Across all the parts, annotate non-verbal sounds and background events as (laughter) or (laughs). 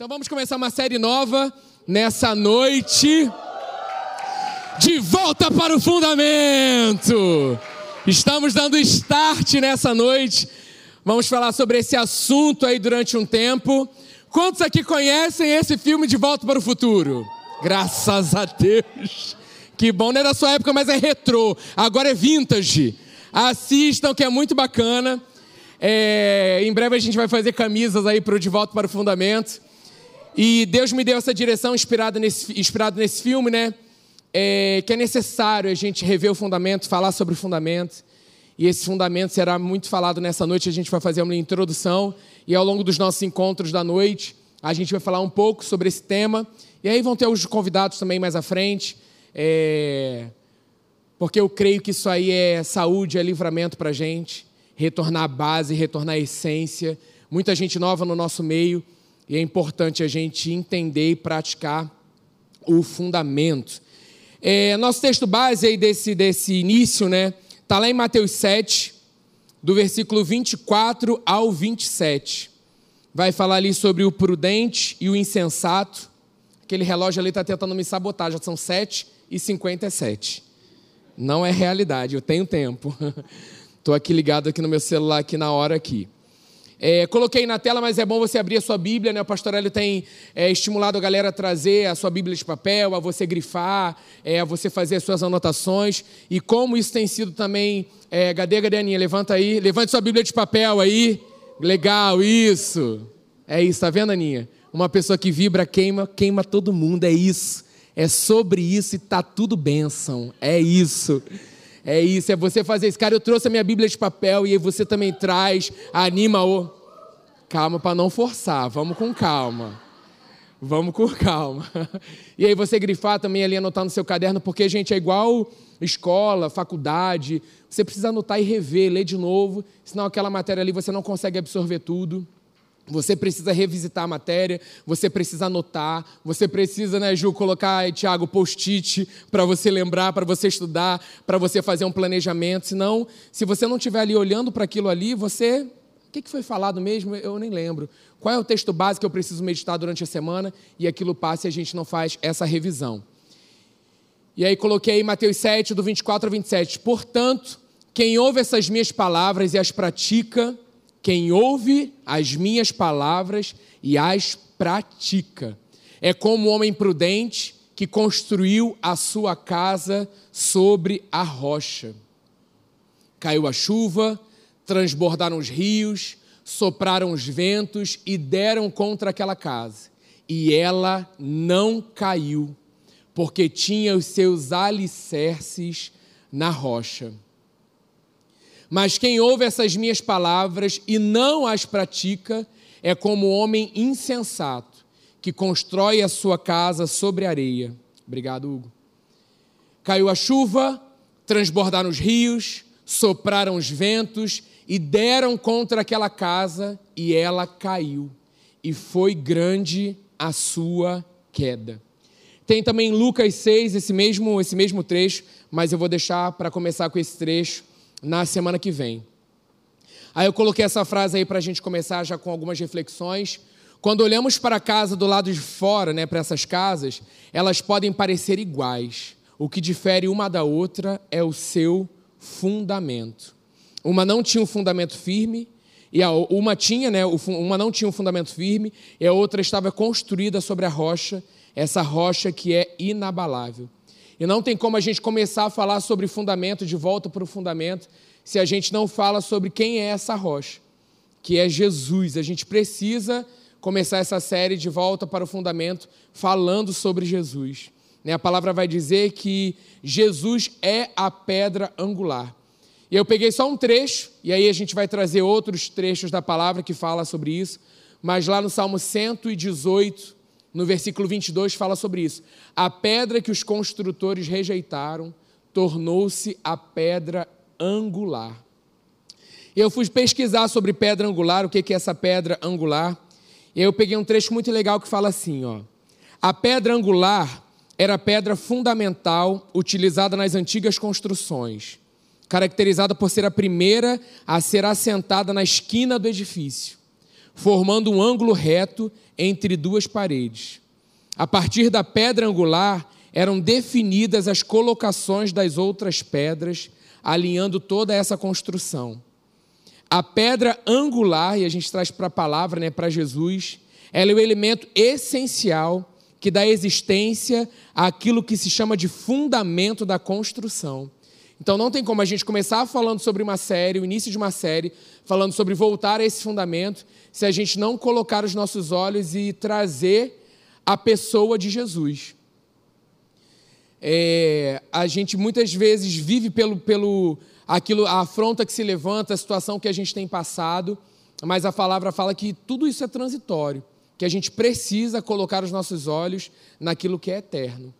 Então vamos começar uma série nova nessa noite. De volta para o fundamento. Estamos dando start nessa noite. Vamos falar sobre esse assunto aí durante um tempo. Quantos aqui conhecem esse filme De Volta para o Futuro? Graças a Deus. Que bom, não é da sua época, mas é retrô. Agora é vintage. Assistam, que é muito bacana. É, em breve a gente vai fazer camisas aí para o De Volta para o Fundamento. E Deus me deu essa direção inspirada nesse, inspirado nesse filme, né? É, que é necessário a gente rever o fundamento, falar sobre o fundamento. E esse fundamento será muito falado nessa noite. A gente vai fazer uma introdução e ao longo dos nossos encontros da noite, a gente vai falar um pouco sobre esse tema. E aí vão ter os convidados também mais à frente. É... Porque eu creio que isso aí é saúde, é livramento para a gente. Retornar à base, retornar à essência. Muita gente nova no nosso meio. E é importante a gente entender e praticar o fundamento. É, nosso texto base aí desse, desse início, né? Está lá em Mateus 7, do versículo 24 ao 27. Vai falar ali sobre o prudente e o insensato. Aquele relógio ali está tentando me sabotar, já são 7 e 57. Não é realidade, eu tenho tempo. (laughs) Estou aqui ligado aqui no meu celular, aqui na hora aqui. É, coloquei na tela, mas é bom você abrir a sua Bíblia, né? O pastor Hélio tem é, estimulado a galera a trazer a sua Bíblia de papel, a você grifar, é, a você fazer as suas anotações. E como isso tem sido também. É, cadê, cadê, Aninha? Levanta aí. Levante sua Bíblia de papel aí. Legal, isso. É isso, tá vendo, Aninha? Uma pessoa que vibra, queima, queima todo mundo. É isso. É sobre isso e tá tudo bênção. É isso. É isso, é você fazer isso. Cara, eu trouxe a minha Bíblia de papel e aí você também traz, anima o. Calma para não forçar, vamos com calma. Vamos com calma. (laughs) E aí você grifar também ali, anotar no seu caderno, porque, gente, é igual escola, faculdade. Você precisa anotar e rever, ler de novo, senão aquela matéria ali você não consegue absorver tudo. Você precisa revisitar a matéria, você precisa anotar, você precisa, né, Ju, colocar, Tiago, post-it para você lembrar, para você estudar, para você fazer um planejamento. Senão, se você não estiver ali olhando para aquilo ali, você. O que foi falado mesmo? Eu nem lembro. Qual é o texto básico que eu preciso meditar durante a semana? E aquilo passa e a gente não faz essa revisão. E aí coloquei Mateus 7, do 24 a 27. Portanto, quem ouve essas minhas palavras e as pratica quem ouve as minhas palavras e as pratica é como o homem prudente que construiu a sua casa sobre a rocha. Caiu a chuva, transbordaram os rios, sopraram os ventos e deram contra aquela casa. E ela não caiu, porque tinha os seus alicerces na rocha. Mas quem ouve essas minhas palavras e não as pratica é como o homem insensato que constrói a sua casa sobre areia. Obrigado, Hugo. Caiu a chuva, transbordaram os rios, sopraram os ventos e deram contra aquela casa e ela caiu. E foi grande a sua queda. Tem também Lucas 6, esse mesmo, esse mesmo trecho, mas eu vou deixar para começar com esse trecho na semana que vem. Aí eu coloquei essa frase aí para a gente começar já com algumas reflexões. Quando olhamos para a casa do lado de fora, né, para essas casas, elas podem parecer iguais. O que difere uma da outra é o seu fundamento. Uma não tinha um fundamento firme, e a, uma tinha, né, uma não tinha um fundamento firme, e a outra estava construída sobre a rocha, essa rocha que é inabalável. E não tem como a gente começar a falar sobre fundamento, de volta para o fundamento, se a gente não fala sobre quem é essa rocha, que é Jesus. A gente precisa começar essa série de volta para o fundamento falando sobre Jesus. Né, a palavra vai dizer que Jesus é a pedra angular. E eu peguei só um trecho, e aí a gente vai trazer outros trechos da palavra que fala sobre isso, mas lá no Salmo 118, no versículo 22, fala sobre isso. A pedra que os construtores rejeitaram tornou-se a pedra angular. Eu fui pesquisar sobre pedra angular, o que é essa pedra angular. Eu peguei um trecho muito legal que fala assim: ó, a pedra angular era a pedra fundamental utilizada nas antigas construções, caracterizada por ser a primeira a ser assentada na esquina do edifício formando um ângulo reto entre duas paredes. A partir da pedra angular eram definidas as colocações das outras pedras, alinhando toda essa construção. A pedra angular, e a gente traz para a palavra, né, para Jesus, ela é o elemento essencial que dá existência àquilo que se chama de fundamento da construção. Então não tem como a gente começar falando sobre uma série, o início de uma série, falando sobre voltar a esse fundamento, se a gente não colocar os nossos olhos e trazer a pessoa de Jesus. É, a gente muitas vezes vive pelo, pelo aquilo, a afronta que se levanta, a situação que a gente tem passado, mas a palavra fala que tudo isso é transitório, que a gente precisa colocar os nossos olhos naquilo que é eterno.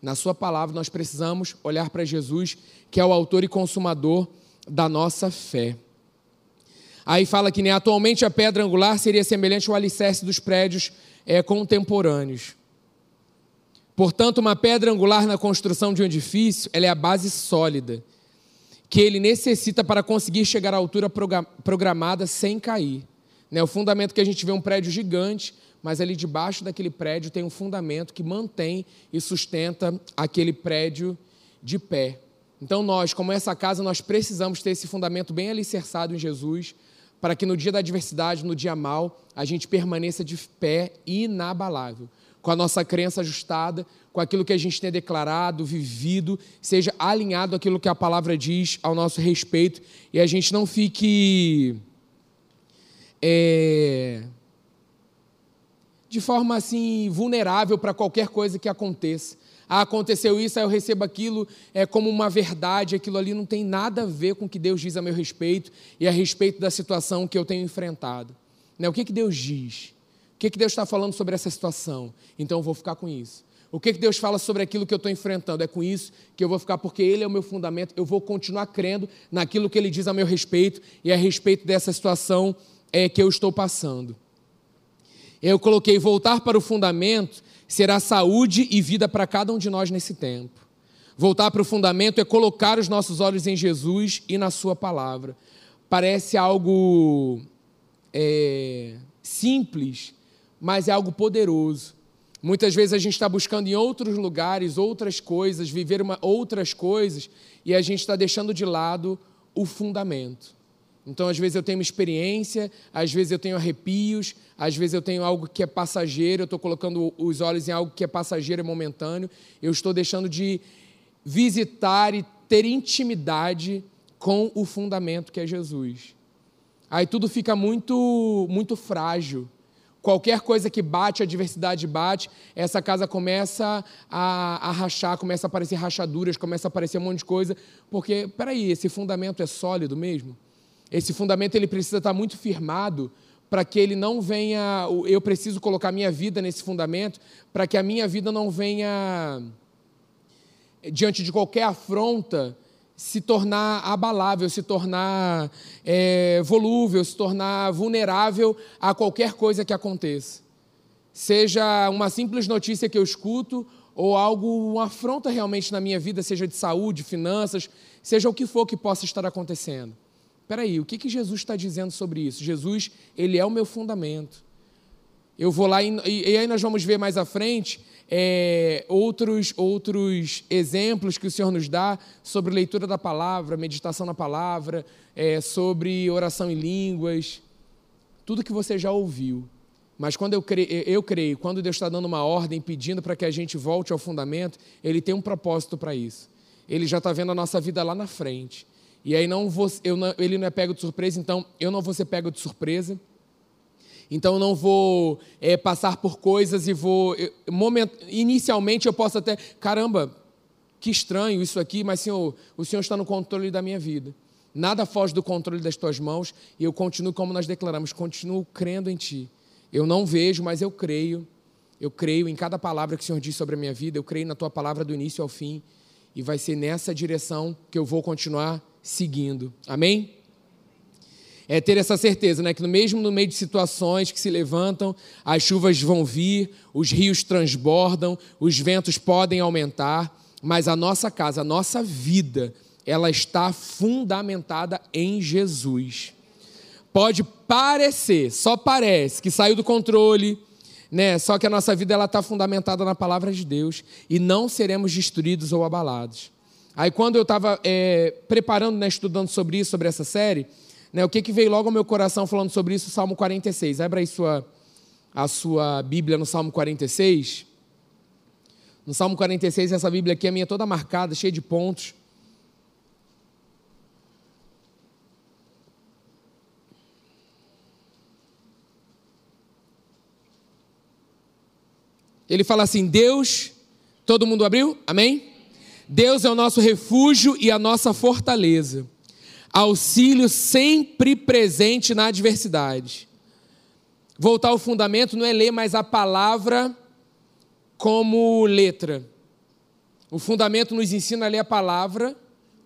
Na Sua palavra, nós precisamos olhar para Jesus, que é o autor e consumador da nossa fé. Aí fala que né, atualmente a pedra angular seria semelhante ao alicerce dos prédios é, contemporâneos. Portanto, uma pedra angular na construção de um edifício ela é a base sólida que ele necessita para conseguir chegar à altura programada sem cair. Né? O fundamento que a gente vê é um prédio gigante, mas ali debaixo daquele prédio tem um fundamento que mantém e sustenta aquele prédio de pé. Então nós, como essa casa, nós precisamos ter esse fundamento bem alicerçado em Jesus, para que no dia da adversidade, no dia mal, a gente permaneça de pé inabalável, com a nossa crença ajustada, com aquilo que a gente tem declarado, vivido, seja alinhado aquilo que a palavra diz ao nosso respeito e a gente não fique é, de forma assim vulnerável para qualquer coisa que aconteça. Ah, aconteceu isso, aí eu recebo aquilo é, como uma verdade, aquilo ali não tem nada a ver com o que Deus diz a meu respeito e a respeito da situação que eu tenho enfrentado. Né? O que, que Deus diz? O que, que Deus está falando sobre essa situação? Então eu vou ficar com isso. O que, que Deus fala sobre aquilo que eu estou enfrentando? É com isso que eu vou ficar, porque Ele é o meu fundamento, eu vou continuar crendo naquilo que Ele diz a meu respeito e a respeito dessa situação é, que eu estou passando. Eu coloquei voltar para o fundamento será saúde e vida para cada um de nós nesse tempo. Voltar para o fundamento é colocar os nossos olhos em Jesus e na Sua palavra. Parece algo é, simples, mas é algo poderoso. Muitas vezes a gente está buscando em outros lugares outras coisas, viver uma, outras coisas, e a gente está deixando de lado o fundamento. Então, às vezes eu tenho uma experiência, às vezes eu tenho arrepios, às vezes eu tenho algo que é passageiro, eu estou colocando os olhos em algo que é passageiro, é momentâneo, eu estou deixando de visitar e ter intimidade com o fundamento que é Jesus. Aí tudo fica muito, muito frágil. Qualquer coisa que bate, a adversidade bate, essa casa começa a, a, rachar, começa a aparecer rachaduras, começa a aparecer um monte de coisa, porque, peraí, esse fundamento é sólido mesmo? Esse fundamento ele precisa estar muito firmado para que ele não venha, eu preciso colocar minha vida nesse fundamento, para que a minha vida não venha, diante de qualquer afronta, se tornar abalável, se tornar é, volúvel, se tornar vulnerável a qualquer coisa que aconteça. Seja uma simples notícia que eu escuto ou algo, uma afronta realmente na minha vida, seja de saúde, finanças, seja o que for que possa estar acontecendo. Espera aí, o que, que Jesus está dizendo sobre isso? Jesus, ele é o meu fundamento. Eu vou lá e, e aí nós vamos ver mais à frente é, outros, outros exemplos que o Senhor nos dá sobre leitura da palavra, meditação na palavra, é, sobre oração em línguas, tudo que você já ouviu. Mas quando eu creio, eu creio, quando Deus está dando uma ordem, pedindo para que a gente volte ao fundamento, Ele tem um propósito para isso. Ele já está vendo a nossa vida lá na frente. E aí não vou, não, ele não é pego de surpresa, então eu não vou ser pego de surpresa. Então eu não vou é, passar por coisas e vou. Eu, moment, inicialmente eu posso até. Caramba, que estranho isso aqui, mas Senhor, o Senhor está no controle da minha vida. Nada foge do controle das tuas mãos e eu continuo, como nós declaramos, continuo crendo em Ti. Eu não vejo, mas eu creio. Eu creio em cada palavra que o Senhor diz sobre a minha vida, eu creio na Tua palavra do início ao fim. E vai ser nessa direção que eu vou continuar seguindo. Amém? é ter essa certeza, né? Que no mesmo no meio de situações que se levantam, as chuvas vão vir, os rios transbordam, os ventos podem aumentar, mas a nossa casa, a nossa vida, ela está fundamentada em Jesus. Pode parecer, só parece que saiu do controle, né? Só que a nossa vida ela está fundamentada na palavra de Deus e não seremos destruídos ou abalados. Aí quando eu estava é, preparando, né, estudando sobre isso, sobre essa série, né, o que, que veio logo ao meu coração falando sobre isso? Salmo 46. Abra aí sua, a sua Bíblia no Salmo 46. No Salmo 46, essa Bíblia aqui é minha toda marcada, cheia de pontos. Ele fala assim: Deus, todo mundo abriu? Amém? Deus é o nosso refúgio e a nossa fortaleza, auxílio sempre presente na adversidade. Voltar ao fundamento não é ler mais a palavra como letra. O fundamento nos ensina a ler a palavra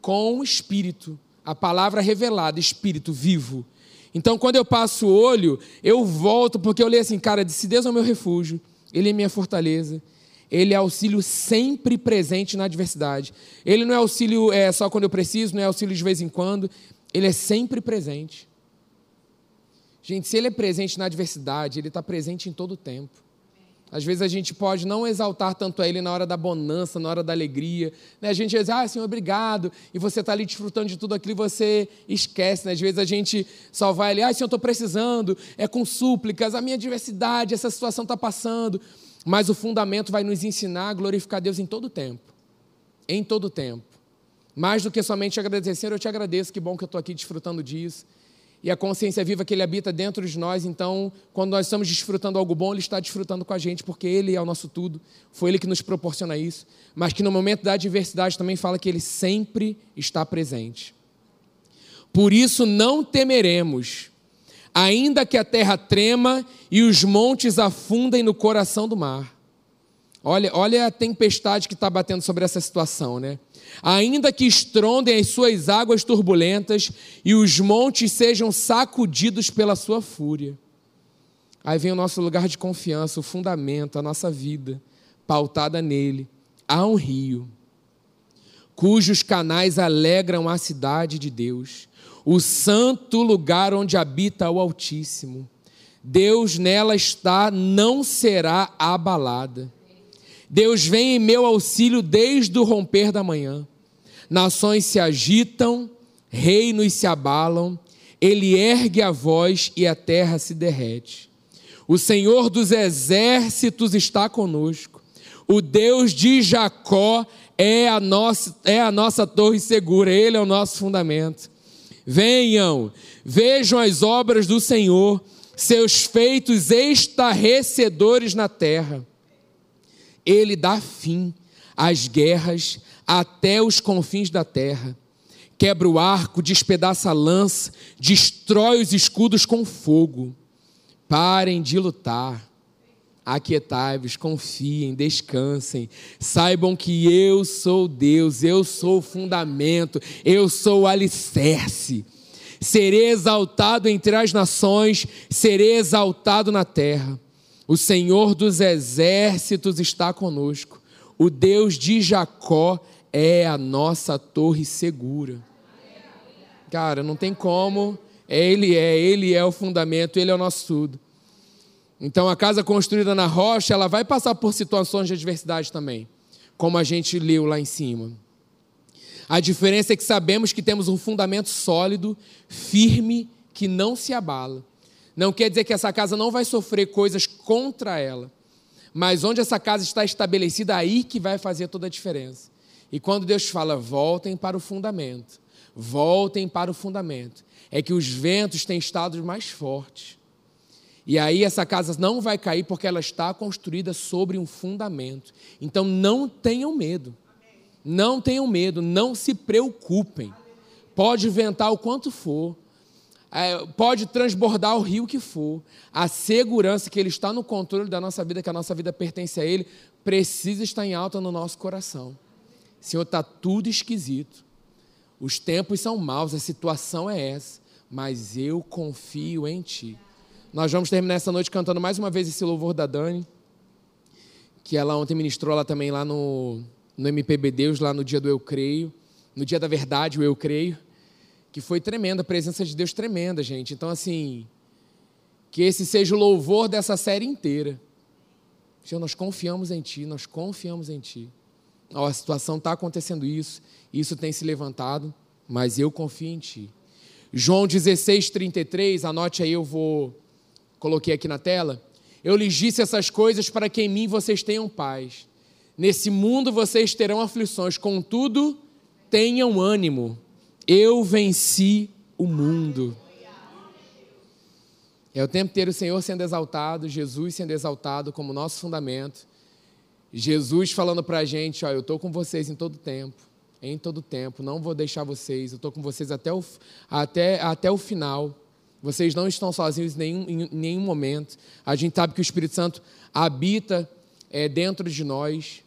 com o espírito, a palavra revelada, espírito vivo. Então, quando eu passo o olho, eu volto, porque eu leio assim, cara, se Deus é o meu refúgio, Ele é minha fortaleza, Ele é auxílio sempre presente na adversidade. Ele não é auxílio é, só quando eu preciso, não é auxílio de vez em quando, Ele é sempre presente. Gente, se Ele é presente na adversidade, Ele está presente em todo o tempo. Às vezes a gente pode não exaltar tanto a Ele na hora da bonança, na hora da alegria. Né? A gente diz, ah, Senhor, obrigado. E você está ali desfrutando de tudo aquilo e você esquece. Né? Às vezes a gente só vai ali, ah, Senhor, estou precisando, é com súplicas, a minha diversidade, essa situação está passando. Mas o fundamento vai nos ensinar a glorificar Deus em todo o tempo. Em todo o tempo. Mais do que somente agradecer, Senhor, eu te agradeço, que bom que eu estou aqui desfrutando disso e a consciência viva que Ele habita dentro de nós. Então, quando nós estamos desfrutando algo bom, Ele está desfrutando com a gente, porque Ele é o nosso tudo. Foi Ele que nos proporciona isso. Mas que no momento da adversidade também fala que Ele sempre está presente. Por isso não temeremos, ainda que a terra trema e os montes afundem no coração do mar. Olha, olha a tempestade que está batendo sobre essa situação, né? Ainda que estrondem as suas águas turbulentas e os montes sejam sacudidos pela sua fúria. Aí vem o nosso lugar de confiança, o fundamento, a nossa vida, pautada nele. Há um rio, cujos canais alegram a cidade de Deus, o santo lugar onde habita o Altíssimo. Deus nela está, não será abalada. Deus vem em meu auxílio desde o romper da manhã. Nações se agitam, reinos se abalam, ele ergue a voz e a terra se derrete. O Senhor dos exércitos está conosco. O Deus de Jacó é a nossa, é a nossa torre segura, ele é o nosso fundamento. Venham, vejam as obras do Senhor, seus feitos estarrecedores na terra ele dá fim às guerras até os confins da terra. Quebra o arco, despedaça a lança, destrói os escudos com fogo. Parem de lutar. Aquietai-vos, confiem, descansem. Saibam que eu sou Deus, eu sou o fundamento, eu sou o alicerce. Serei exaltado entre as nações, serei exaltado na terra. O Senhor dos exércitos está conosco. O Deus de Jacó é a nossa torre segura. Cara, não tem como. Ele é, ele é o fundamento, ele é o nosso tudo. Então a casa construída na rocha, ela vai passar por situações de adversidade também, como a gente leu lá em cima. A diferença é que sabemos que temos um fundamento sólido, firme, que não se abala. Não quer dizer que essa casa não vai sofrer coisas contra ela, mas onde essa casa está estabelecida, aí que vai fazer toda a diferença. E quando Deus fala, voltem para o fundamento, voltem para o fundamento, é que os ventos têm estado mais fortes. E aí essa casa não vai cair porque ela está construída sobre um fundamento. Então não tenham medo. Não tenham medo, não se preocupem. Pode ventar o quanto for, é, pode transbordar o rio que for, a segurança que Ele está no controle da nossa vida, que a nossa vida pertence a Ele, precisa estar em alta no nosso coração. Senhor, está tudo esquisito. Os tempos são maus, a situação é essa, mas eu confio em Ti. Nós vamos terminar essa noite cantando mais uma vez esse louvor da Dani, que ela ontem ministrou lá também lá no, no MPB Deus, lá no dia do Eu Creio, no dia da verdade, o Eu Creio que foi tremenda, a presença de Deus tremenda, gente. Então, assim, que esse seja o louvor dessa série inteira. Senhor, nós confiamos em Ti, nós confiamos em Ti. Ó, a situação está acontecendo isso, isso tem se levantado, mas eu confio em Ti. João 16, 33, anote aí, eu vou. Coloquei aqui na tela. Eu lhes disse essas coisas para que em mim vocês tenham paz. Nesse mundo vocês terão aflições, contudo, tenham ânimo. Eu venci o mundo. É o tempo inteiro o Senhor sendo exaltado, Jesus sendo exaltado como nosso fundamento. Jesus falando para a gente: ó, eu estou com vocês em todo tempo, em todo tempo, não vou deixar vocês, eu estou com vocês até o, até, até o final. Vocês não estão sozinhos em nenhum, em nenhum momento. A gente sabe que o Espírito Santo habita é, dentro de nós.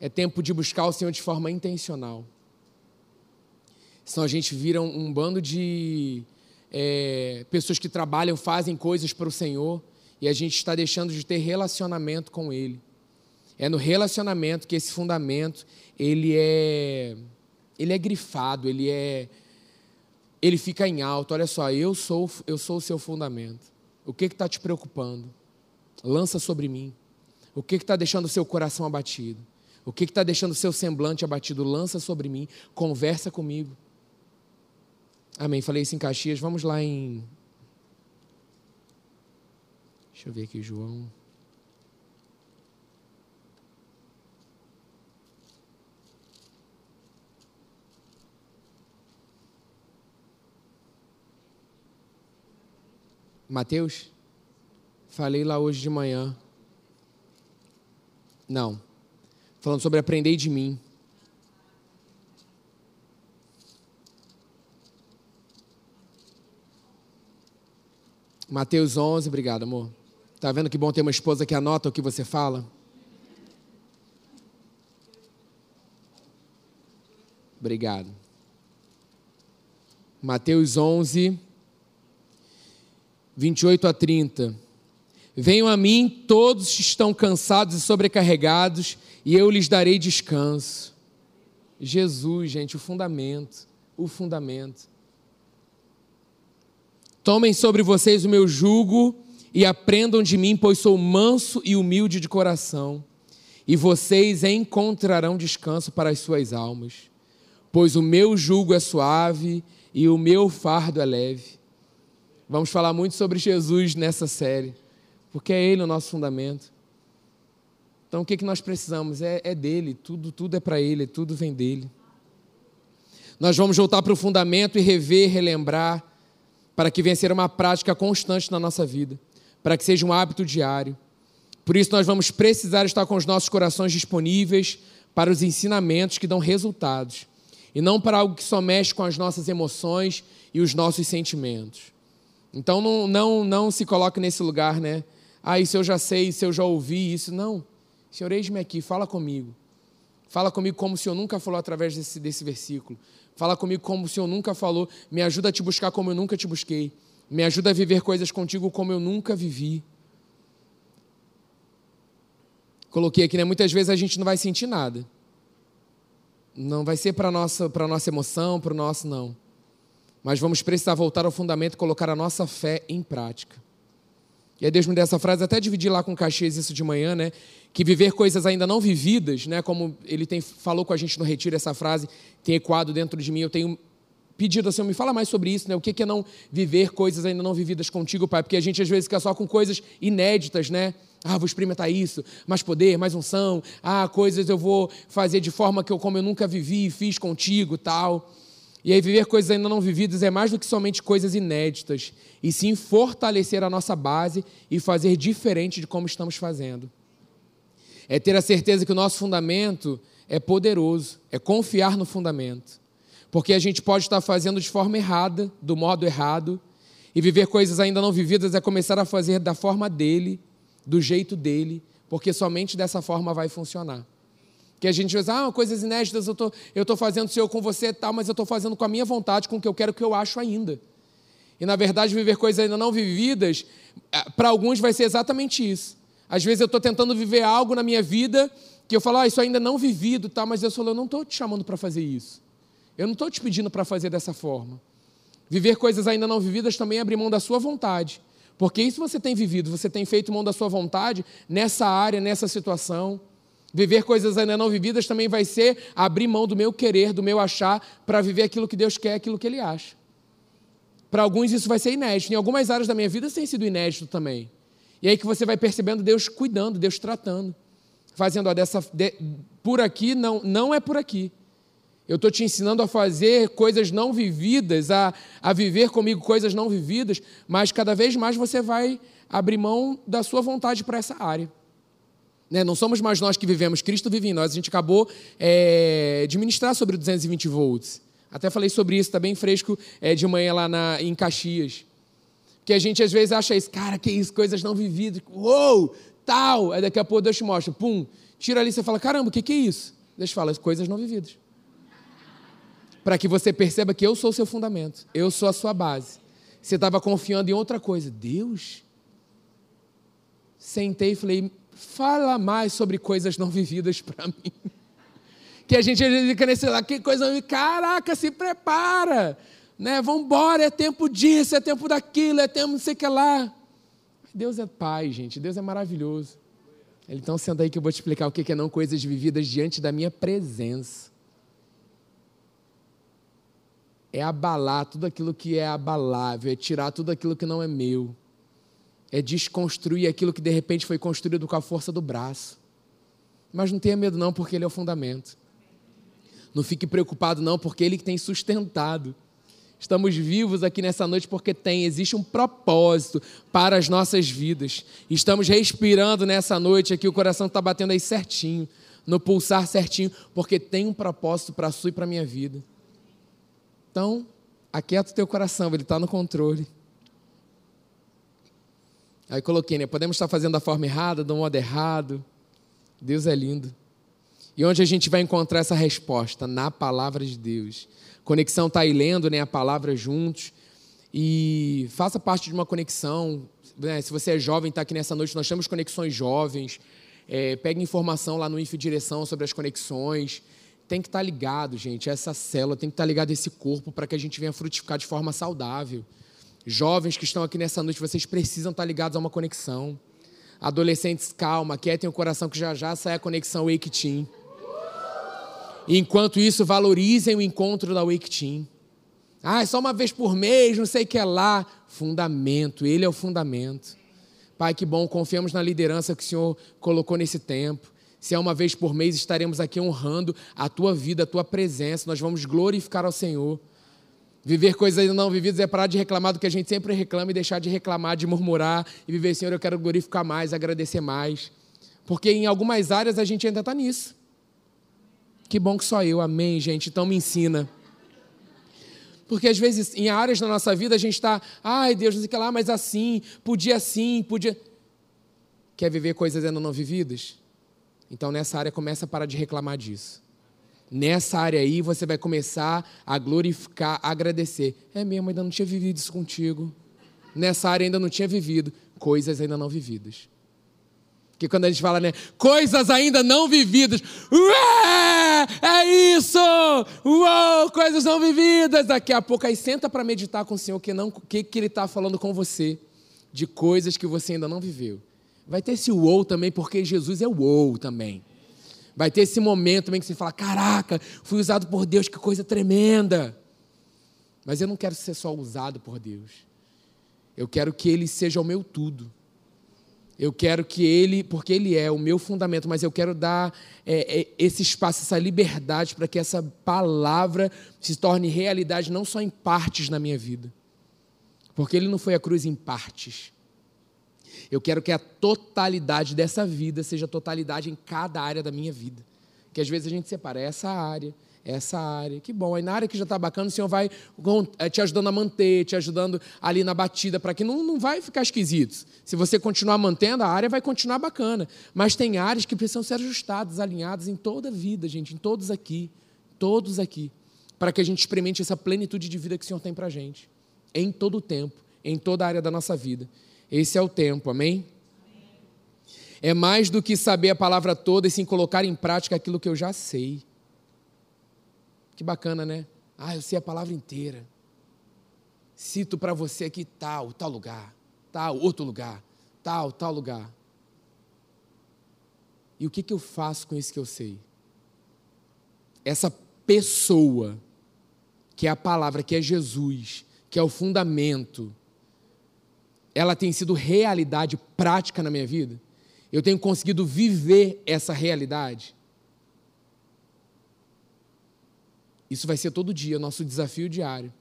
É tempo de buscar o Senhor de forma intencional. Senão a gente vira um, um bando de é, pessoas que trabalham, fazem coisas para o Senhor e a gente está deixando de ter relacionamento com Ele. É no relacionamento que esse fundamento ele é ele é grifado, ele é ele fica em alto. Olha só, eu sou eu sou o seu fundamento. O que está te preocupando? Lança sobre mim. O que está deixando o seu coração abatido? O que está deixando o seu semblante abatido? Lança sobre mim. Conversa comigo. Amém. Falei isso em Caxias. Vamos lá em. Deixa eu ver aqui, João. Mateus? Falei lá hoje de manhã. Não. Falando sobre aprender de mim. Mateus 11, obrigado, amor. Tá vendo que bom ter uma esposa que anota o que você fala? Obrigado. Mateus 11, 28 a 30. Venham a mim todos que estão cansados e sobrecarregados, e eu lhes darei descanso. Jesus, gente, o fundamento, o fundamento. Tomem sobre vocês o meu jugo e aprendam de mim, pois sou manso e humilde de coração, e vocês encontrarão descanso para as suas almas, pois o meu jugo é suave e o meu fardo é leve. Vamos falar muito sobre Jesus nessa série, porque é Ele o nosso fundamento. Então o que, que nós precisamos? É, é dele, tudo, tudo é para Ele, tudo vem dele. Nós vamos voltar para o fundamento e rever, relembrar para que venha ser uma prática constante na nossa vida, para que seja um hábito diário. Por isso, nós vamos precisar estar com os nossos corações disponíveis para os ensinamentos que dão resultados, e não para algo que só mexe com as nossas emoções e os nossos sentimentos. Então, não, não, não se coloque nesse lugar, né? Ah, isso eu já sei, isso eu já ouvi, isso. Não. Senhor, eis-me aqui, fala comigo. Fala comigo como o Senhor nunca falou através desse, desse versículo. Fala comigo como o Senhor nunca falou. Me ajuda a te buscar como eu nunca te busquei. Me ajuda a viver coisas contigo como eu nunca vivi. Coloquei aqui, né? Muitas vezes a gente não vai sentir nada. Não vai ser para a nossa, nossa emoção, para o nosso, não. Mas vamos precisar voltar ao fundamento e colocar a nossa fé em prática. E aí Deus me deu essa frase, até dividi lá com o Caxias isso de manhã, né? Que viver coisas ainda não vividas, né? Como ele tem, falou com a gente no retiro, essa frase tem ecoado dentro de mim. Eu tenho pedido assim, me fala mais sobre isso, né? O que é não viver coisas ainda não vividas contigo, Pai? Porque a gente às vezes fica só com coisas inéditas, né? Ah, vou experimentar isso, mais poder, mais unção. Ah, coisas eu vou fazer de forma que eu como eu nunca vivi e fiz contigo, tal. E aí, viver coisas ainda não vividas é mais do que somente coisas inéditas, e sim fortalecer a nossa base e fazer diferente de como estamos fazendo. É ter a certeza que o nosso fundamento é poderoso, é confiar no fundamento. Porque a gente pode estar fazendo de forma errada, do modo errado, e viver coisas ainda não vividas é começar a fazer da forma dele, do jeito dele, porque somente dessa forma vai funcionar. Que a gente diz, ah, coisas inéditas eu tô, estou tô fazendo, Senhor, com você e tal, mas eu estou fazendo com a minha vontade, com o que eu quero, o que eu acho ainda. E na verdade, viver coisas ainda não vividas, eh, para alguns vai ser exatamente isso. Às vezes eu estou tentando viver algo na minha vida que eu falo, ah, isso ainda não vivido, tal, mas eu falo, eu não estou te chamando para fazer isso. Eu não estou te pedindo para fazer dessa forma. Viver coisas ainda não vividas também é abrir mão da sua vontade. Porque isso você tem vivido, você tem feito mão da sua vontade nessa área, nessa situação. Viver coisas ainda não vividas também vai ser abrir mão do meu querer, do meu achar, para viver aquilo que Deus quer, aquilo que Ele acha. Para alguns isso vai ser inédito. Em algumas áreas da minha vida tem sido inédito também. E aí que você vai percebendo Deus cuidando, Deus tratando. Fazendo, ó, dessa, de, por aqui não, não é por aqui. Eu estou te ensinando a fazer coisas não vividas, a, a viver comigo coisas não vividas, mas cada vez mais você vai abrir mão da sua vontade para essa área. Né? Não somos mais nós que vivemos, Cristo vive em nós. A gente acabou é, de ministrar sobre 220 volts. Até falei sobre isso, está bem fresco é, de manhã lá na, em Caxias. Que a gente às vezes acha isso, cara, que isso, coisas não vividas, uou, tal. Aí daqui a pouco Deus te mostra, pum, tira ali, você fala, caramba, o que, que é isso? Deus fala, coisas não vividas para que você perceba que eu sou o seu fundamento, eu sou a sua base. Você estava confiando em outra coisa. Deus? Sentei e falei, fala mais sobre coisas não vividas para (laughs) mim. Que a gente fica nesse lá, que coisa, caraca, se prepara, né? Vambora, é tempo disso, é tempo daquilo, é tempo não sei o que lá. Deus é pai, gente, Deus é maravilhoso. Então senta aí que eu vou te explicar o que é não coisas vividas diante da minha presença é abalar tudo aquilo que é abalável, é tirar tudo aquilo que não é meu, é desconstruir aquilo que de repente foi construído com a força do braço. Mas não tenha medo, não, porque Ele é o fundamento. Não fique preocupado, não, porque Ele que tem sustentado. Estamos vivos aqui nessa noite porque tem, existe um propósito para as nossas vidas. Estamos respirando nessa noite aqui, o coração está batendo aí certinho, no pulsar certinho, porque tem um propósito para a sua e para a minha vida. Então, aquieta o teu coração, ele está no controle. Aí coloquei, né? Podemos estar fazendo da forma errada, do modo errado. Deus é lindo. E onde a gente vai encontrar essa resposta? Na palavra de Deus. Conexão está aí lendo né, a palavra juntos. E faça parte de uma conexão. Né? Se você é jovem, está aqui nessa noite, nós temos conexões jovens. É, pegue informação lá no IF Direção sobre as conexões tem que estar ligado, gente, essa célula tem que estar ligado a esse corpo para que a gente venha frutificar de forma saudável. Jovens que estão aqui nessa noite, vocês precisam estar ligados a uma conexão. Adolescentes, calma, quietem o coração que já já sai a conexão Wake Team. Enquanto isso, valorizem o encontro da Wake Team. Ah, é só uma vez por mês, não sei o que é lá. Fundamento, ele é o fundamento. Pai, que bom, confiamos na liderança que o Senhor colocou nesse tempo. Se é uma vez por mês, estaremos aqui honrando a tua vida, a tua presença. Nós vamos glorificar ao Senhor. Viver coisas não vividas é parar de reclamar do que a gente sempre reclama e deixar de reclamar, de murmurar e viver, Senhor, eu quero glorificar mais, agradecer mais. Porque em algumas áreas a gente ainda está nisso. Que bom que só eu, amém, gente. Então me ensina. Porque às vezes em áreas da nossa vida a gente está, ai Deus, não sei o que lá, mas assim, podia assim, podia. Quer viver coisas ainda não vividas? Então, nessa área, começa a parar de reclamar disso. Nessa área aí, você vai começar a glorificar, a agradecer. É mesmo, ainda não tinha vivido isso contigo. Nessa área, ainda não tinha vivido. Coisas ainda não vividas. Porque quando a gente fala, né? Coisas ainda não vividas. Ué, é isso! Uou, coisas não vividas. Daqui a pouco, aí senta para meditar com o Senhor que, não, que, que Ele está falando com você. De coisas que você ainda não viveu. Vai ter esse uou também, porque Jesus é uou também. Vai ter esse momento também que você fala: caraca, fui usado por Deus, que coisa tremenda. Mas eu não quero ser só usado por Deus. Eu quero que Ele seja o meu tudo. Eu quero que Ele, porque Ele é o meu fundamento, mas eu quero dar é, é, esse espaço, essa liberdade para que essa palavra se torne realidade não só em partes na minha vida. Porque Ele não foi a cruz em partes. Eu quero que a totalidade dessa vida seja totalidade em cada área da minha vida. Que às vezes a gente separa essa área, essa área. Que bom. Aí na área que já está bacana, o Senhor vai eh, te ajudando a manter, te ajudando ali na batida, para que não, não vai ficar esquisito. Se você continuar mantendo, a área vai continuar bacana. Mas tem áreas que precisam ser ajustadas, alinhadas em toda a vida, gente, em todos aqui. Todos aqui. Para que a gente experimente essa plenitude de vida que o Senhor tem para a gente. Em todo o tempo, em toda a área da nossa vida. Esse é o tempo, amém? É mais do que saber a palavra toda e sim colocar em prática aquilo que eu já sei. Que bacana, né? Ah, eu sei a palavra inteira. Cito para você aqui tal, tal lugar, tal, outro lugar, tal, tal lugar. E o que, que eu faço com isso que eu sei? Essa pessoa, que é a palavra, que é Jesus, que é o fundamento, ela tem sido realidade prática na minha vida? Eu tenho conseguido viver essa realidade? Isso vai ser todo dia, nosso desafio diário.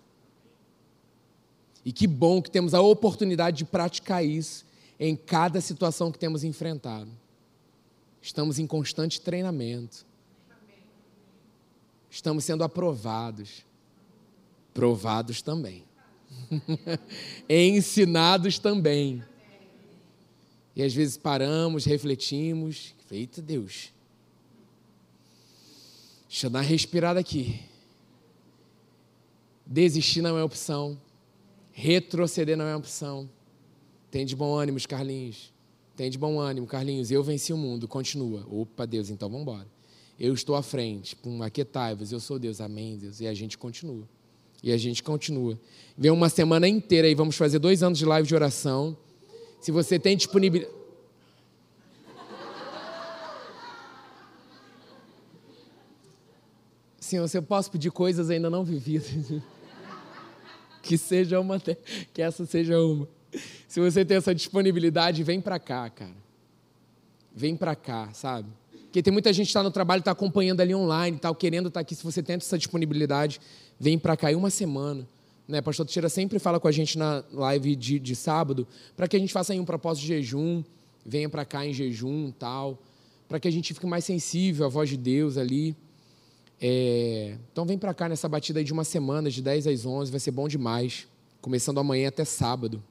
E que bom que temos a oportunidade de praticar isso em cada situação que temos enfrentado. Estamos em constante treinamento. Estamos sendo aprovados. Provados também. (laughs) Ensinados também. E às vezes paramos, refletimos. Eita Deus. Deixa eu dar uma respirada aqui. Desistir não é opção. Retroceder não é opção. Tem de bom ânimo, Carlinhos. Tem de bom ânimo, Carlinhos. Eu venci o mundo. Continua. Opa, Deus, então vamos embora. Eu estou à frente. Pum, aquetai-vos. Eu sou Deus. Amém, Deus. E a gente continua. E a gente continua. Vem uma semana inteira aí. Vamos fazer dois anos de live de oração. Se você tem disponibilidade. Senhor, se eu posso pedir coisas ainda não vividas. (laughs) que seja uma, que essa seja uma. Se você tem essa disponibilidade, vem para cá, cara. Vem para cá, sabe? Porque tem muita gente que está no trabalho, está acompanhando ali online, tal, querendo estar tá aqui. Se você tem essa disponibilidade, vem para cá. E uma semana, né? Pastor Teixeira sempre fala com a gente na live de, de sábado, para que a gente faça aí um propósito de jejum, venha para cá em jejum, tal, para que a gente fique mais sensível à voz de Deus ali. É, então vem para cá nessa batida aí de uma semana, de 10 às 11, vai ser bom demais. Começando amanhã até sábado.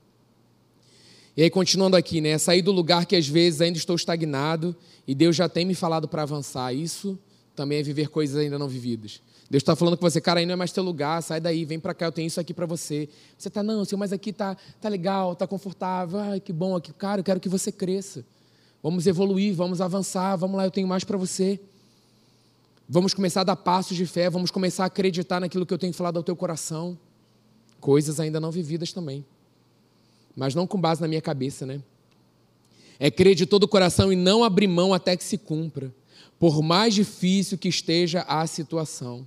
E aí, continuando aqui, né? Sair do lugar que às vezes ainda estou estagnado e Deus já tem me falado para avançar. Isso também é viver coisas ainda não vividas. Deus está falando com você, cara, aí não é mais teu lugar, sai daí, vem para cá, eu tenho isso aqui para você. Você está, não, senhor, mas aqui tá, tá legal, tá confortável, ai, que bom aqui. Cara, eu quero que você cresça. Vamos evoluir, vamos avançar, vamos lá, eu tenho mais para você. Vamos começar a dar passos de fé, vamos começar a acreditar naquilo que eu tenho falado ao teu coração. Coisas ainda não vividas também. Mas não com base na minha cabeça, né? É crer de todo o coração e não abrir mão até que se cumpra, por mais difícil que esteja a situação.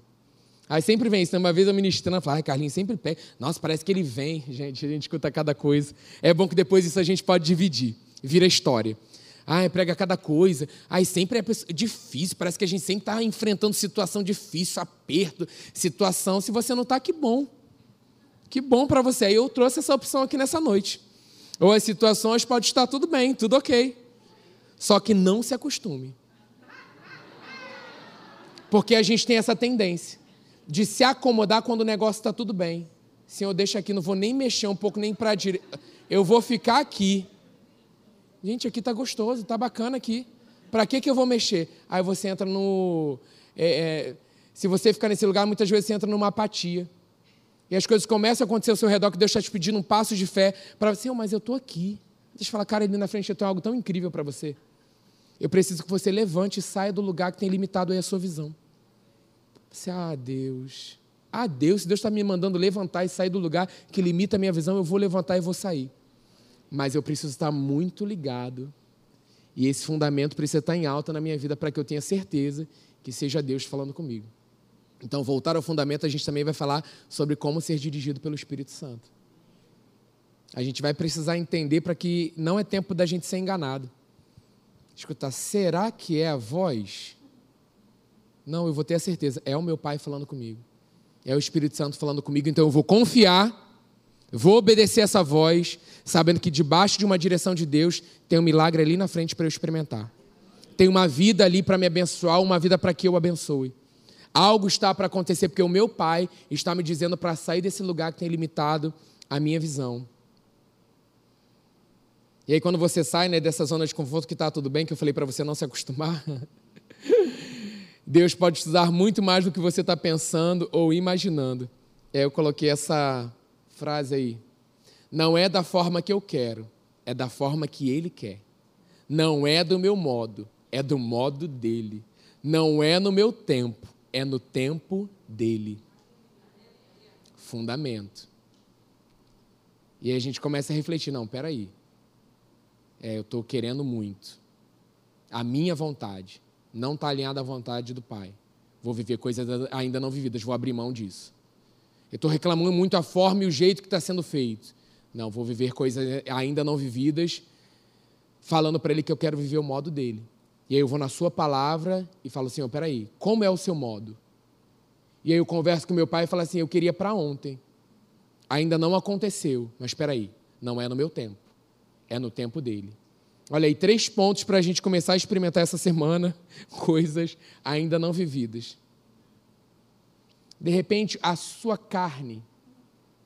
Aí sempre vem isso, né? uma vez a ministrando fala, ai, Carlinhos sempre pega. Nossa, parece que ele vem, gente, a gente escuta cada coisa. É bom que depois isso a gente pode dividir, vira história. Ai, prega cada coisa. Ai, sempre é difícil. Parece que a gente sempre está enfrentando situação difícil, aperto, situação. Se você não está, que bom. Que bom para você. Aí eu trouxe essa opção aqui nessa noite. Ou as situações pode estar tudo bem, tudo ok. Só que não se acostume. Porque a gente tem essa tendência de se acomodar quando o negócio está tudo bem. Senhor, deixa aqui, não vou nem mexer um pouco, nem para a direita. Eu vou ficar aqui. Gente, aqui tá gostoso, tá bacana aqui. Para que, que eu vou mexer? Aí você entra no. É, é, se você ficar nesse lugar, muitas vezes você entra numa apatia. E as coisas começam a acontecer ao seu redor, que Deus está te pedindo um passo de fé para você, oh, mas eu estou aqui. Deixa eu falar, cara, ali na frente eu tenho algo tão incrível para você. Eu preciso que você levante e saia do lugar que tem limitado aí a sua visão. Você, ah, Deus. Ah, Deus, se Deus está me mandando levantar e sair do lugar que limita a minha visão, eu vou levantar e vou sair mas eu preciso estar muito ligado. E esse fundamento precisa estar em alta na minha vida para que eu tenha certeza que seja Deus falando comigo. Então, voltar ao fundamento, a gente também vai falar sobre como ser dirigido pelo Espírito Santo. A gente vai precisar entender para que não é tempo da gente ser enganado. Escutar, será que é a voz? Não, eu vou ter a certeza, é o meu Pai falando comigo. É o Espírito Santo falando comigo, então eu vou confiar Vou obedecer essa voz, sabendo que debaixo de uma direção de Deus tem um milagre ali na frente para eu experimentar. Tem uma vida ali para me abençoar, uma vida para que eu abençoe. Algo está para acontecer porque o meu pai está me dizendo para sair desse lugar que tem limitado a minha visão. E aí quando você sai né, dessa zona de conforto que está tudo bem, que eu falei para você não se acostumar, (laughs) Deus pode te usar muito mais do que você está pensando ou imaginando. É, eu coloquei essa frase aí. Não é da forma que eu quero, é da forma que ele quer. Não é do meu modo, é do modo dele. Não é no meu tempo, é no tempo dele. fundamento. E aí a gente começa a refletir: não, peraí. É, eu estou querendo muito. A minha vontade não está alinhada à vontade do Pai. Vou viver coisas ainda não vividas, vou abrir mão disso. Eu estou reclamando muito a forma e o jeito que está sendo feito. Não, vou viver coisas ainda não vividas, falando para Ele que eu quero viver o modo dele. E aí eu vou na Sua palavra e falo assim: oh, peraí, como é o seu modo? E aí eu converso com meu pai e falo assim: eu queria para ontem. Ainda não aconteceu, mas espera aí, não é no meu tempo, é no tempo dele. Olha aí, três pontos para a gente começar a experimentar essa semana (laughs) coisas ainda não vividas. De repente, a sua carne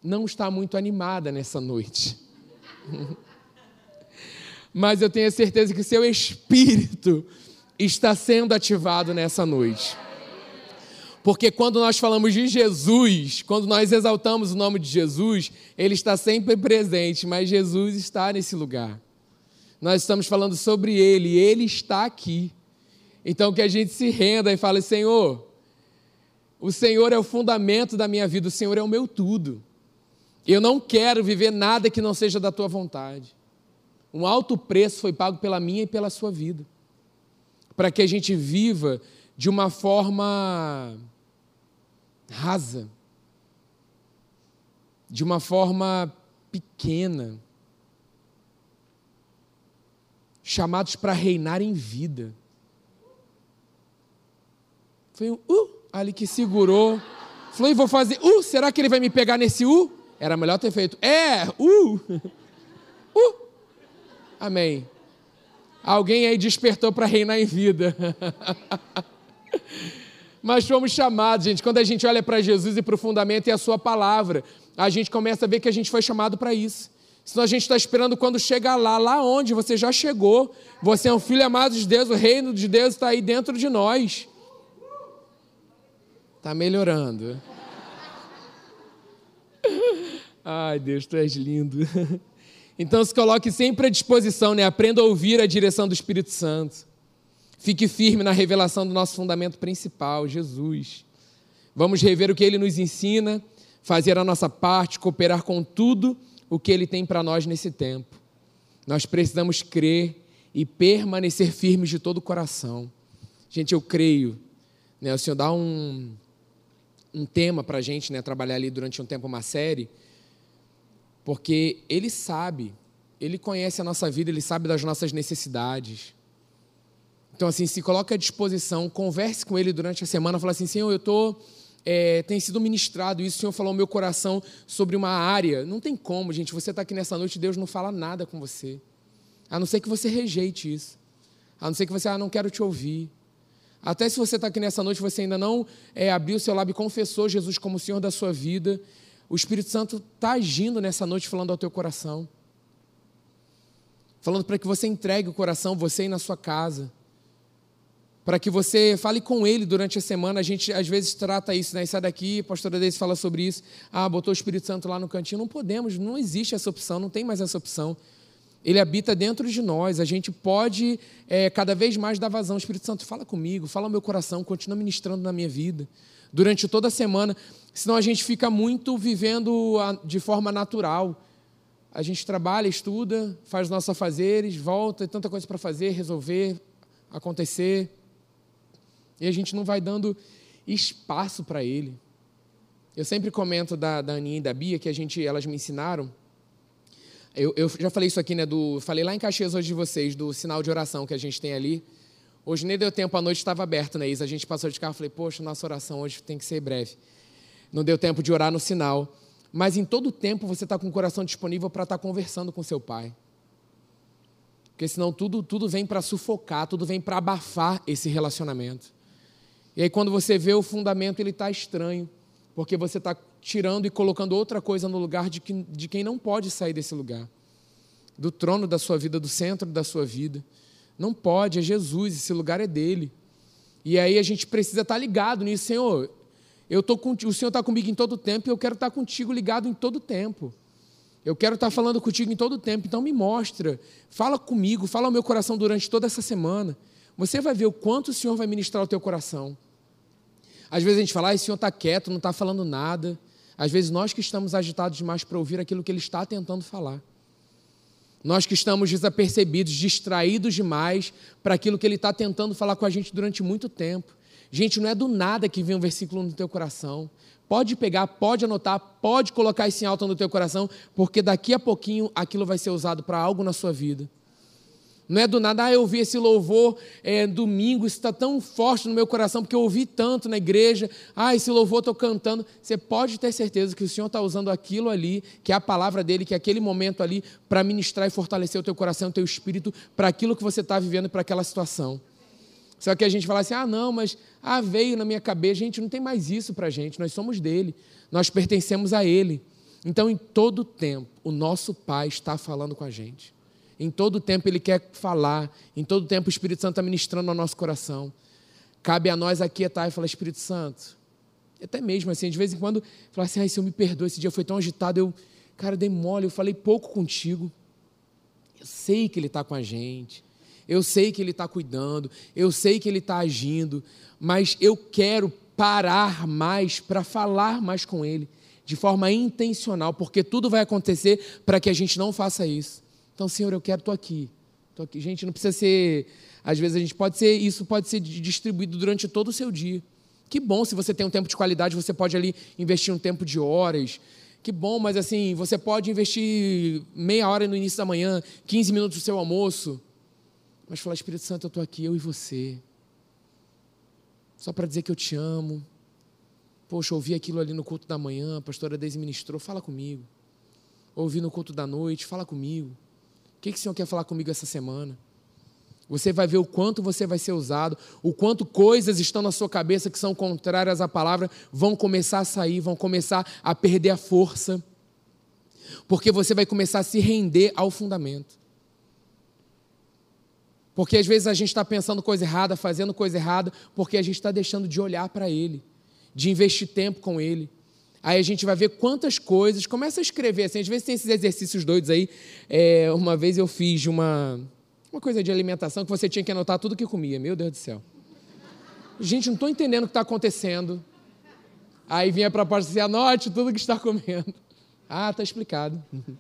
não está muito animada nessa noite. (laughs) Mas eu tenho certeza que seu espírito está sendo ativado nessa noite. Porque quando nós falamos de Jesus, quando nós exaltamos o nome de Jesus, ele está sempre presente, mas Jesus está nesse lugar. Nós estamos falando sobre ele, ele está aqui. Então que a gente se renda e fale: Senhor, o Senhor é o fundamento da minha vida, o Senhor é o meu tudo. Eu não quero viver nada que não seja da tua vontade. Um alto preço foi pago pela minha e pela sua vida, para que a gente viva de uma forma rasa, de uma forma pequena, chamados para reinar em vida. Foi um uh, ali que segurou. Falou, e vou fazer, uh, será que ele vai me pegar nesse uh? Era melhor ter feito, é, uh. Amém. Alguém aí despertou para reinar em vida. (laughs) Mas fomos chamados, gente. Quando a gente olha para Jesus e para o fundamento e a Sua palavra, a gente começa a ver que a gente foi chamado para isso. Senão a gente está esperando quando chegar lá, lá onde você já chegou. Você é um filho amado de Deus, o reino de Deus está aí dentro de nós. Está melhorando. (laughs) Ai, Deus, tu és lindo. (laughs) Então se coloque sempre à disposição, né? Aprenda a ouvir a direção do Espírito Santo. Fique firme na revelação do nosso fundamento principal, Jesus. Vamos rever o que ele nos ensina, fazer a nossa parte, cooperar com tudo o que ele tem para nós nesse tempo. Nós precisamos crer e permanecer firmes de todo o coração. Gente, eu creio. Né, o Senhor dá um, um tema para a gente né, trabalhar ali durante um tempo, uma série, porque Ele sabe, Ele conhece a nossa vida, Ele sabe das nossas necessidades. Então, assim, se coloque à disposição, converse com ele durante a semana, fala assim, Senhor, eu estou... É, tem sido ministrado isso, o Senhor falou ao meu coração sobre uma área. Não tem como, gente, você está aqui nessa noite, Deus não fala nada com você. A não ser que você rejeite isso. A não ser que você, ah, não quero te ouvir. Até se você está aqui nessa noite, você ainda não é, abriu o seu lábio e confessou Jesus como o Senhor da sua vida, o Espírito Santo está agindo nessa noite, falando ao teu coração. Falando para que você entregue o coração, você e na sua casa para que você fale com ele durante a semana. A gente às vezes trata isso, né? sai daqui, a pastora Deise fala sobre isso. Ah, botou o Espírito Santo lá no cantinho. Não podemos, não existe essa opção, não tem mais essa opção. Ele habita dentro de nós. A gente pode é, cada vez mais dar vazão. O Espírito Santo fala comigo, fala ao meu coração, continua ministrando na minha vida durante toda a semana. Senão a gente fica muito vivendo de forma natural. A gente trabalha, estuda, faz nossos afazeres, volta, tanta coisa para fazer, resolver, acontecer. E a gente não vai dando espaço para ele. Eu sempre comento da, da Aninha e da Bia que a gente, elas me ensinaram. Eu, eu já falei isso aqui, né? Do, falei lá em Caxias hoje de vocês, do sinal de oração que a gente tem ali. Hoje nem deu tempo, a noite estava aberta, né, Isa? A gente passou de carro, falei, poxa, nossa oração hoje tem que ser breve. Não deu tempo de orar no sinal. Mas em todo tempo você está com o coração disponível para estar tá conversando com seu pai. Porque senão tudo, tudo vem para sufocar, tudo vem para abafar esse relacionamento. E aí, quando você vê o fundamento, ele está estranho, porque você está tirando e colocando outra coisa no lugar de, que, de quem não pode sair desse lugar do trono da sua vida, do centro da sua vida. Não pode, é Jesus, esse lugar é dele. E aí a gente precisa estar tá ligado nisso, Senhor. Eu tô com, o Senhor está comigo em todo tempo e eu quero estar tá contigo ligado em todo tempo. Eu quero estar tá falando contigo em todo tempo, então me mostra, fala comigo, fala ao meu coração durante toda essa semana. Você vai ver o quanto o Senhor vai ministrar o teu coração. Às vezes a gente fala, ah, esse senhor está quieto, não está falando nada. Às vezes nós que estamos agitados demais para ouvir aquilo que ele está tentando falar. Nós que estamos desapercebidos, distraídos demais para aquilo que ele está tentando falar com a gente durante muito tempo. Gente, não é do nada que vem um versículo no teu coração. Pode pegar, pode anotar, pode colocar isso em alta no teu coração, porque daqui a pouquinho aquilo vai ser usado para algo na sua vida. Não é do nada, ah, eu ouvi esse louvor é, domingo, isso está tão forte no meu coração, porque eu ouvi tanto na igreja, ah, esse louvor estou cantando. Você pode ter certeza que o Senhor está usando aquilo ali, que é a palavra dele, que é aquele momento ali, para ministrar e fortalecer o teu coração, o teu espírito, para aquilo que você está vivendo, para aquela situação. Só que a gente fala assim, ah, não, mas ah, veio na minha cabeça. Gente, não tem mais isso para a gente, nós somos dele, nós pertencemos a ele. Então, em todo tempo, o nosso Pai está falando com a gente. Em todo tempo Ele quer falar, em todo tempo o Espírito Santo está ministrando ao nosso coração. Cabe a nós aquietar e falar, Espírito Santo, até mesmo assim, de vez em quando, falar assim, ai, se eu me perdoa, esse dia foi tão agitado, eu, cara, dei mole, eu falei pouco contigo. Eu sei que Ele está com a gente, eu sei que Ele está cuidando, eu sei que Ele está agindo, mas eu quero parar mais para falar mais com Ele, de forma intencional, porque tudo vai acontecer para que a gente não faça isso. Então, Senhor, eu quero, estou aqui. Estou aqui. Gente, não precisa ser. Às vezes a gente pode ser, isso pode ser distribuído durante todo o seu dia. Que bom se você tem um tempo de qualidade, você pode ali investir um tempo de horas. Que bom, mas assim, você pode investir meia hora no início da manhã, 15 minutos do seu almoço. Mas falar, Espírito Santo, eu estou aqui, eu e você. Só para dizer que eu te amo. Poxa, ouvi aquilo ali no culto da manhã, a pastora Deise ministrou, fala comigo. Ouvi no culto da noite, fala comigo. O que, que o Senhor quer falar comigo essa semana? Você vai ver o quanto você vai ser usado, o quanto coisas estão na sua cabeça que são contrárias à palavra vão começar a sair, vão começar a perder a força, porque você vai começar a se render ao fundamento. Porque às vezes a gente está pensando coisa errada, fazendo coisa errada, porque a gente está deixando de olhar para Ele, de investir tempo com Ele. Aí a gente vai ver quantas coisas, começa a escrever, assim, às vezes tem esses exercícios doidos aí. É, uma vez eu fiz uma, uma coisa de alimentação que você tinha que anotar tudo que comia, meu Deus do céu. Gente, não estou entendendo o que está acontecendo. Aí vinha a proposta assim, anote tudo que está comendo. Ah, está explicado. (laughs)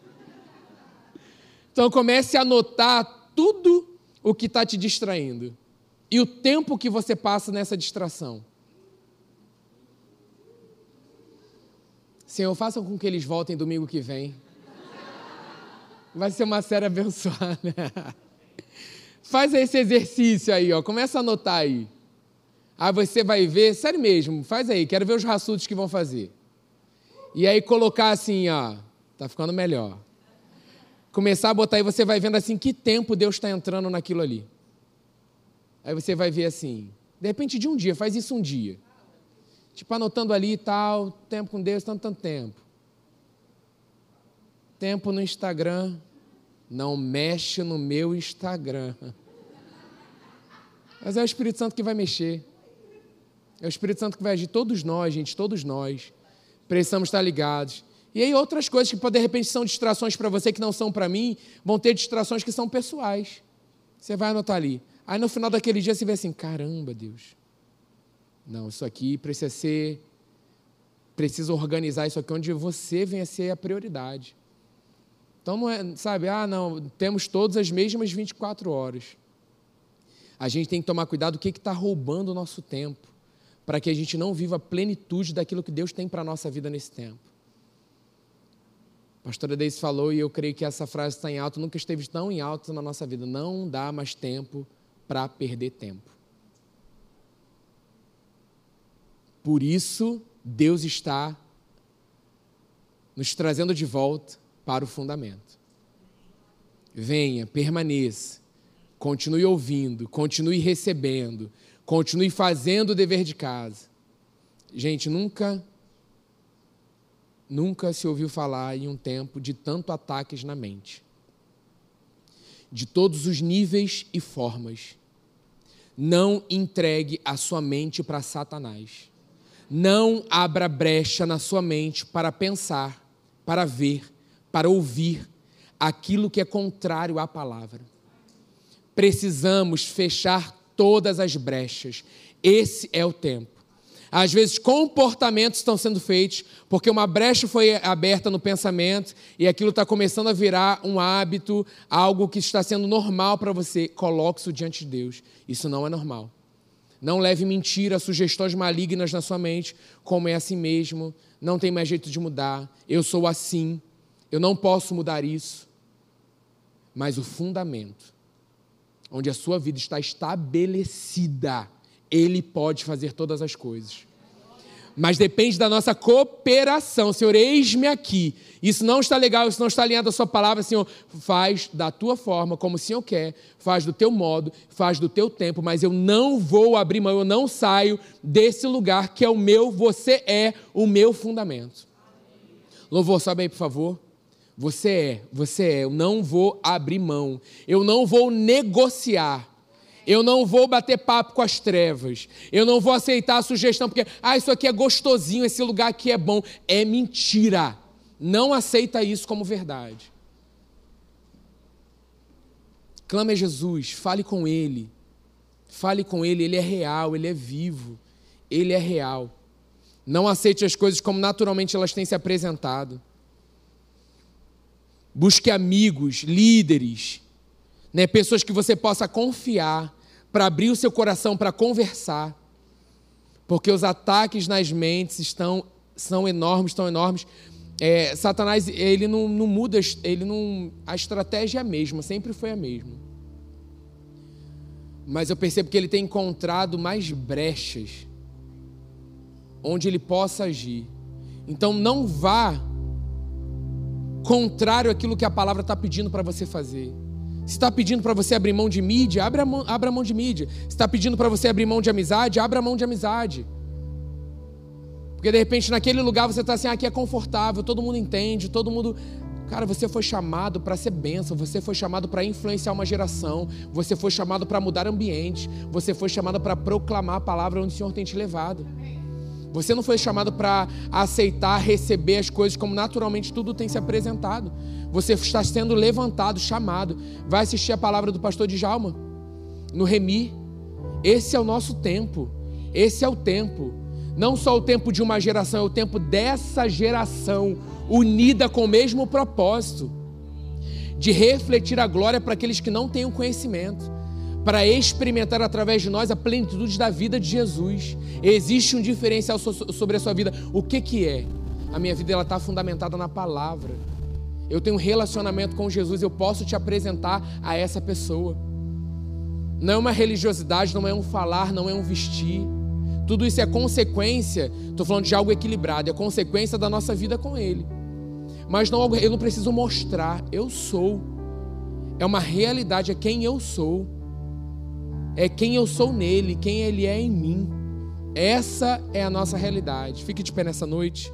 Então comece a anotar tudo o que está te distraindo. E o tempo que você passa nessa distração. Senhor, faça com que eles voltem domingo que vem. Vai ser uma série abençoada. (laughs) Faz esse exercício aí, ó. Começa a anotar aí. Aí você vai ver, sério mesmo, faz aí, quero ver os raçudos que vão fazer. E aí colocar assim, ó, tá ficando melhor. Começar a botar aí, você vai vendo assim que tempo Deus está entrando naquilo ali. Aí você vai ver assim, de repente de um dia, faz isso um dia. Tipo, anotando ali e tal, tempo com Deus, tanto, tanto tempo. Tempo no Instagram. Não mexe no meu Instagram. Mas é o Espírito Santo que vai mexer. É o Espírito Santo que vai agir. Todos nós, gente, todos nós. Precisamos estar ligados. E aí outras coisas que de repente são distrações para você que não são para mim, vão ter distrações que são pessoais. Você vai anotar ali. Aí no final daquele dia você vê assim, caramba, Deus. Não, isso aqui precisa ser. Precisa organizar isso aqui onde você venha a ser a prioridade. Então não é, sabe, ah, não, temos todas as mesmas 24 horas. A gente tem que tomar cuidado do que está roubando o nosso tempo, para que a gente não viva a plenitude daquilo que Deus tem para a nossa vida nesse tempo. Pastora Deise falou, e eu creio que essa frase está em alto, nunca esteve tão em alto na nossa vida. Não dá mais tempo para perder tempo. Por isso, Deus está nos trazendo de volta para o fundamento. Venha, permaneça, continue ouvindo, continue recebendo, continue fazendo o dever de casa. Gente, nunca, nunca se ouviu falar em um tempo de tanto ataques na mente, de todos os níveis e formas. Não entregue a sua mente para Satanás. Não abra brecha na sua mente para pensar, para ver, para ouvir aquilo que é contrário à palavra. Precisamos fechar todas as brechas. Esse é o tempo. Às vezes, comportamentos estão sendo feitos porque uma brecha foi aberta no pensamento e aquilo está começando a virar um hábito, algo que está sendo normal para você. Coloque isso diante de Deus. Isso não é normal. Não leve mentira, sugestões malignas na sua mente, como é assim mesmo, não tem mais jeito de mudar, eu sou assim, eu não posso mudar isso. Mas o fundamento, onde a sua vida está estabelecida, ele pode fazer todas as coisas. Mas depende da nossa cooperação. Senhor, eis-me aqui. Isso não está legal, isso não está alinhado à sua palavra, Senhor. Faz da tua forma, como o Senhor quer, faz do teu modo, faz do teu tempo, mas eu não vou abrir mão, eu não saio desse lugar que é o meu, você é o meu fundamento. Louvor, sobe aí, por favor. Você é, você é. Eu não vou abrir mão. Eu não vou negociar. Eu não vou bater papo com as trevas. Eu não vou aceitar a sugestão porque, ah, isso aqui é gostosinho, esse lugar aqui é bom. É mentira. Não aceita isso como verdade. Clame a Jesus, fale com Ele. Fale com Ele, Ele é real, Ele é vivo, Ele é real. Não aceite as coisas como naturalmente elas têm se apresentado. Busque amigos, líderes, né, pessoas que você possa confiar para abrir o seu coração para conversar. Porque os ataques nas mentes estão são enormes, estão enormes. É, Satanás ele não, não muda, ele não, a estratégia é a mesma, sempre foi a mesma. Mas eu percebo que ele tem encontrado mais brechas onde ele possa agir. Então não vá contrário àquilo que a palavra está pedindo para você fazer. Está pedindo para você abrir mão de mídia, abra mão, abra mão de mídia. Está pedindo para você abrir mão de amizade, abra mão de amizade. Porque de repente naquele lugar você está assim, ah, aqui é confortável, todo mundo entende, todo mundo. Cara, você foi chamado para ser bênção, você foi chamado para influenciar uma geração, você foi chamado para mudar ambiente, você foi chamado para proclamar a palavra onde o Senhor tem te levado. Você não foi chamado para aceitar, receber as coisas como naturalmente tudo tem se apresentado. Você está sendo levantado, chamado. Vai assistir a palavra do pastor Djalma no Remi. Esse é o nosso tempo. Esse é o tempo. Não só o tempo de uma geração, é o tempo dessa geração unida com o mesmo propósito de refletir a glória para aqueles que não têm o conhecimento para experimentar através de nós a plenitude da vida de Jesus. Existe um diferencial sobre a sua vida. O que, que é? A minha vida está fundamentada na palavra. Eu tenho um relacionamento com Jesus, eu posso te apresentar a essa pessoa. Não é uma religiosidade, não é um falar, não é um vestir. Tudo isso é consequência, estou falando de algo equilibrado, é consequência da nossa vida com Ele. Mas não, eu não preciso mostrar, eu sou. É uma realidade, é quem eu sou é quem eu sou nele, quem ele é em mim. Essa é a nossa realidade. Fique de pé nessa noite.